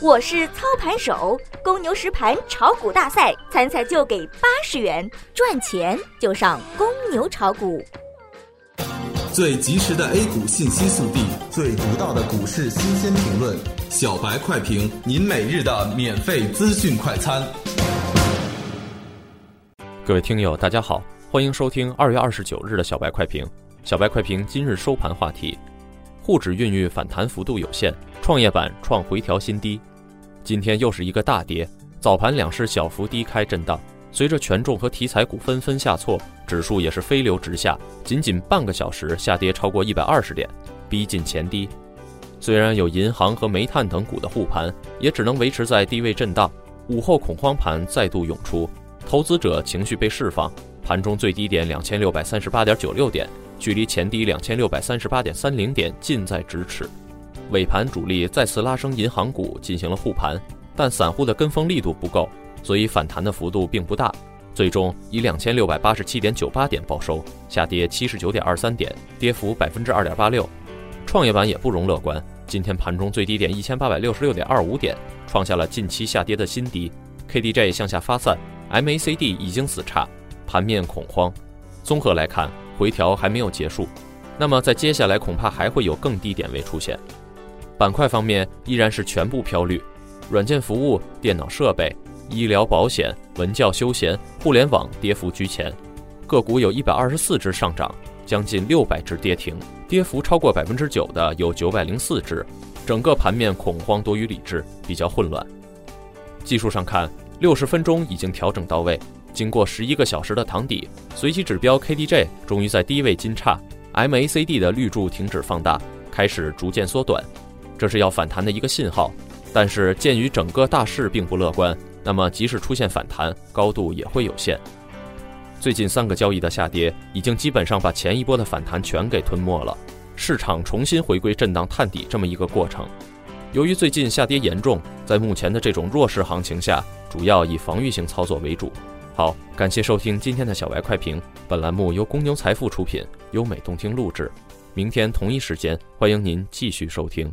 我是操盘手，公牛实盘炒股大赛参赛就给八十元，赚钱就上公牛炒股。最及时的 A 股信息速递，最独到的股市新鲜评论，小白快评，您每日的免费资讯快餐。各位听友，大家好，欢迎收听二月二十九日的小白快评。小白快评今日收盘话题：沪指孕育反弹幅度有限，创业板创回调新低。今天又是一个大跌，早盘两市小幅低开震荡，随着权重和题材股纷纷下挫，指数也是飞流直下，仅仅半个小时下跌超过一百二十点，逼近前低。虽然有银行和煤炭等股的护盘，也只能维持在低位震荡。午后恐慌盘再度涌出，投资者情绪被释放，盘中最低点两千六百三十八点九六点，距离前低两千六百三十八点三零点近在咫尺。尾盘主力再次拉升银行股进行了护盘，但散户的跟风力度不够，所以反弹的幅度并不大，最终以两千六百八十七点九八点报收，下跌七十九点二三点，跌幅百分之二点八六。创业板也不容乐观，今天盘中最低点一千八百六十六点二五点，创下了近期下跌的新低，KDJ 向下发散，MACD 已经死叉，盘面恐慌。综合来看，回调还没有结束，那么在接下来恐怕还会有更低点位出现。板块方面依然是全部飘绿，软件服务、电脑设备、医疗保险、文教休闲、互联网跌幅居前，个股有一百二十四只上涨，将近六百只跌停，跌幅超过百分之九的有九百零四只，整个盘面恐慌多于理智，比较混乱。技术上看，六十分钟已经调整到位，经过十一个小时的躺底，随机指标 KDJ 终于在低位金叉，MACD 的绿柱停止放大，开始逐渐缩短。这是要反弹的一个信号，但是鉴于整个大势并不乐观，那么即使出现反弹，高度也会有限。最近三个交易的下跌，已经基本上把前一波的反弹全给吞没了，市场重新回归震荡探底这么一个过程。由于最近下跌严重，在目前的这种弱势行情下，主要以防御性操作为主。好，感谢收听今天的小白快评，本栏目由公牛财富出品，优美动听录制。明天同一时间，欢迎您继续收听。